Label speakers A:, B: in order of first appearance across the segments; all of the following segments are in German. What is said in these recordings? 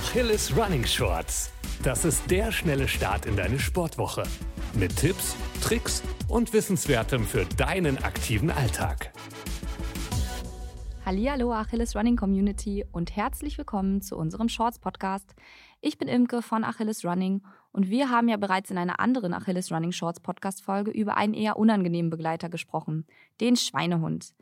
A: Achilles Running Shorts. Das ist der schnelle Start in deine Sportwoche. Mit Tipps, Tricks und Wissenswertem für deinen aktiven Alltag.
B: Hallo Achilles Running Community und herzlich willkommen zu unserem Shorts Podcast. Ich bin Imke von Achilles Running und wir haben ja bereits in einer anderen Achilles Running Shorts Podcast Folge über einen eher unangenehmen Begleiter gesprochen, den Schweinehund.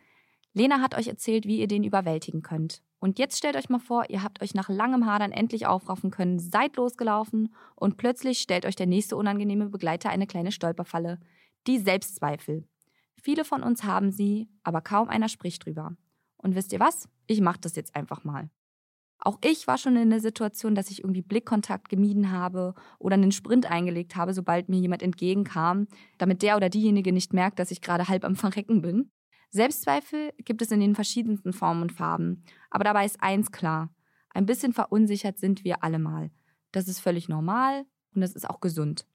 B: Lena hat euch erzählt, wie ihr den überwältigen könnt. Und jetzt stellt euch mal vor, ihr habt euch nach langem Hadern endlich aufraffen können, seid losgelaufen und plötzlich stellt euch der nächste unangenehme Begleiter eine kleine Stolperfalle. Die Selbstzweifel. Viele von uns haben sie, aber kaum einer spricht drüber. Und wisst ihr was? Ich mache das jetzt einfach mal. Auch ich war schon in der Situation, dass ich irgendwie Blickkontakt gemieden habe oder einen Sprint eingelegt habe, sobald mir jemand entgegenkam, damit der oder diejenige nicht merkt, dass ich gerade halb am Verrecken bin. Selbstzweifel gibt es in den verschiedensten Formen und Farben. Aber dabei ist eins klar. Ein bisschen verunsichert sind wir alle mal. Das ist völlig normal und das ist auch gesund.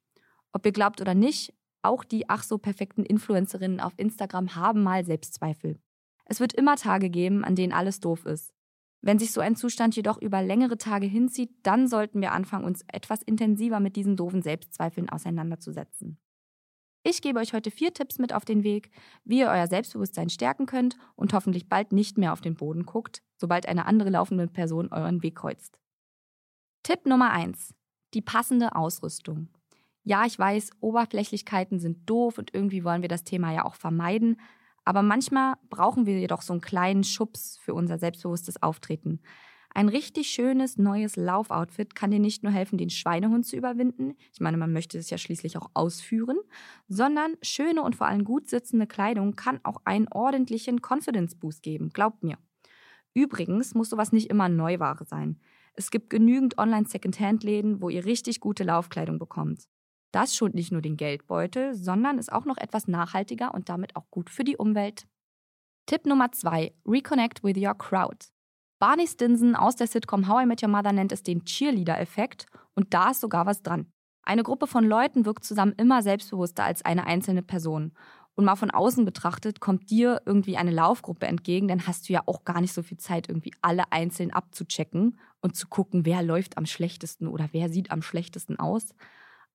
B: Ob ihr glaubt oder nicht, auch die ach so perfekten Influencerinnen auf Instagram haben mal Selbstzweifel. Es wird immer Tage geben, an denen alles doof ist. Wenn sich so ein Zustand jedoch über längere Tage hinzieht, dann sollten wir anfangen, uns etwas intensiver mit diesen doofen Selbstzweifeln auseinanderzusetzen. Ich gebe euch heute vier Tipps mit auf den Weg, wie ihr euer Selbstbewusstsein stärken könnt und hoffentlich bald nicht mehr auf den Boden guckt, sobald eine andere laufende Person euren Weg kreuzt. Tipp Nummer eins: Die passende Ausrüstung. Ja, ich weiß, Oberflächlichkeiten sind doof und irgendwie wollen wir das Thema ja auch vermeiden, aber manchmal brauchen wir jedoch so einen kleinen Schubs für unser selbstbewusstes Auftreten. Ein richtig schönes neues Laufoutfit kann dir nicht nur helfen, den Schweinehund zu überwinden, ich meine, man möchte es ja schließlich auch ausführen, sondern schöne und vor allem gut sitzende Kleidung kann auch einen ordentlichen Confidence Boost geben, glaubt mir. Übrigens muss sowas nicht immer Neuware sein. Es gibt genügend Online-Secondhand-Läden, wo ihr richtig gute Laufkleidung bekommt. Das schont nicht nur den Geldbeutel, sondern ist auch noch etwas nachhaltiger und damit auch gut für die Umwelt. Tipp Nummer zwei: Reconnect with your crowd. Barney Stinson aus der Sitcom How I Met Your Mother nennt es den Cheerleader-Effekt und da ist sogar was dran. Eine Gruppe von Leuten wirkt zusammen immer selbstbewusster als eine einzelne Person. Und mal von außen betrachtet, kommt dir irgendwie eine Laufgruppe entgegen, dann hast du ja auch gar nicht so viel Zeit, irgendwie alle einzeln abzuchecken und zu gucken, wer läuft am schlechtesten oder wer sieht am schlechtesten aus.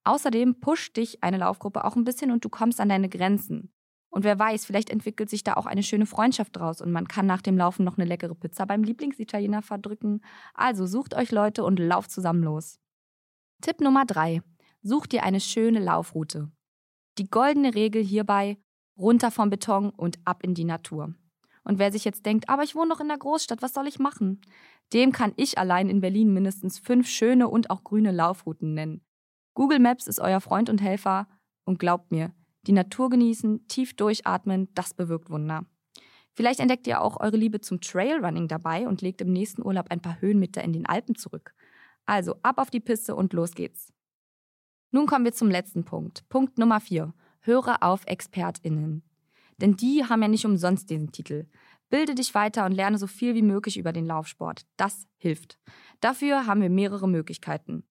B: Außerdem pusht dich eine Laufgruppe auch ein bisschen und du kommst an deine Grenzen. Und wer weiß, vielleicht entwickelt sich da auch eine schöne Freundschaft draus und man kann nach dem Laufen noch eine leckere Pizza beim Lieblingsitaliener verdrücken. Also sucht euch Leute und lauft zusammen los. Tipp Nummer drei: Sucht dir eine schöne Laufroute. Die goldene Regel hierbei: runter vom Beton und ab in die Natur. Und wer sich jetzt denkt, aber ich wohne noch in der Großstadt, was soll ich machen? Dem kann ich allein in Berlin mindestens fünf schöne und auch grüne Laufrouten nennen. Google Maps ist euer Freund und Helfer und glaubt mir, die Natur genießen, tief durchatmen, das bewirkt Wunder. Vielleicht entdeckt ihr auch eure Liebe zum Trailrunning dabei und legt im nächsten Urlaub ein paar Höhenmeter in den Alpen zurück. Also ab auf die Piste und los geht's. Nun kommen wir zum letzten Punkt. Punkt Nummer 4. Höre auf ExpertInnen. Denn die haben ja nicht umsonst diesen Titel. Bilde dich weiter und lerne so viel wie möglich über den Laufsport. Das hilft. Dafür haben wir mehrere Möglichkeiten.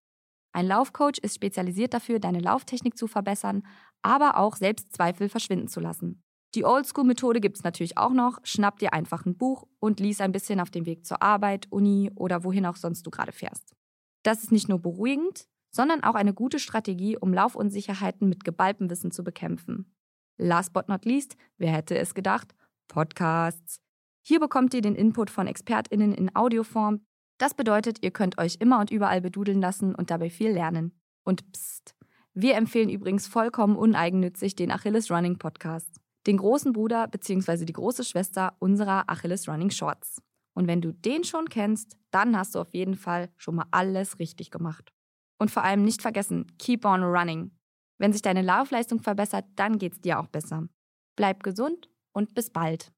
B: Ein Laufcoach ist spezialisiert dafür, deine Lauftechnik zu verbessern, aber auch Selbstzweifel verschwinden zu lassen. Die Oldschool-Methode gibt es natürlich auch noch. Schnapp dir einfach ein Buch und lies ein bisschen auf dem Weg zur Arbeit, Uni oder wohin auch sonst du gerade fährst. Das ist nicht nur beruhigend, sondern auch eine gute Strategie, um Laufunsicherheiten mit geballtem Wissen zu bekämpfen. Last but not least, wer hätte es gedacht? Podcasts. Hier bekommt ihr den Input von ExpertInnen in Audioform, das bedeutet, ihr könnt euch immer und überall bedudeln lassen und dabei viel lernen. Und pst, wir empfehlen übrigens vollkommen uneigennützig den Achilles Running Podcast, den großen Bruder bzw. die große Schwester unserer Achilles Running Shorts. Und wenn du den schon kennst, dann hast du auf jeden Fall schon mal alles richtig gemacht. Und vor allem nicht vergessen, keep on running. Wenn sich deine Laufleistung verbessert, dann geht's dir auch besser. Bleib gesund und bis bald.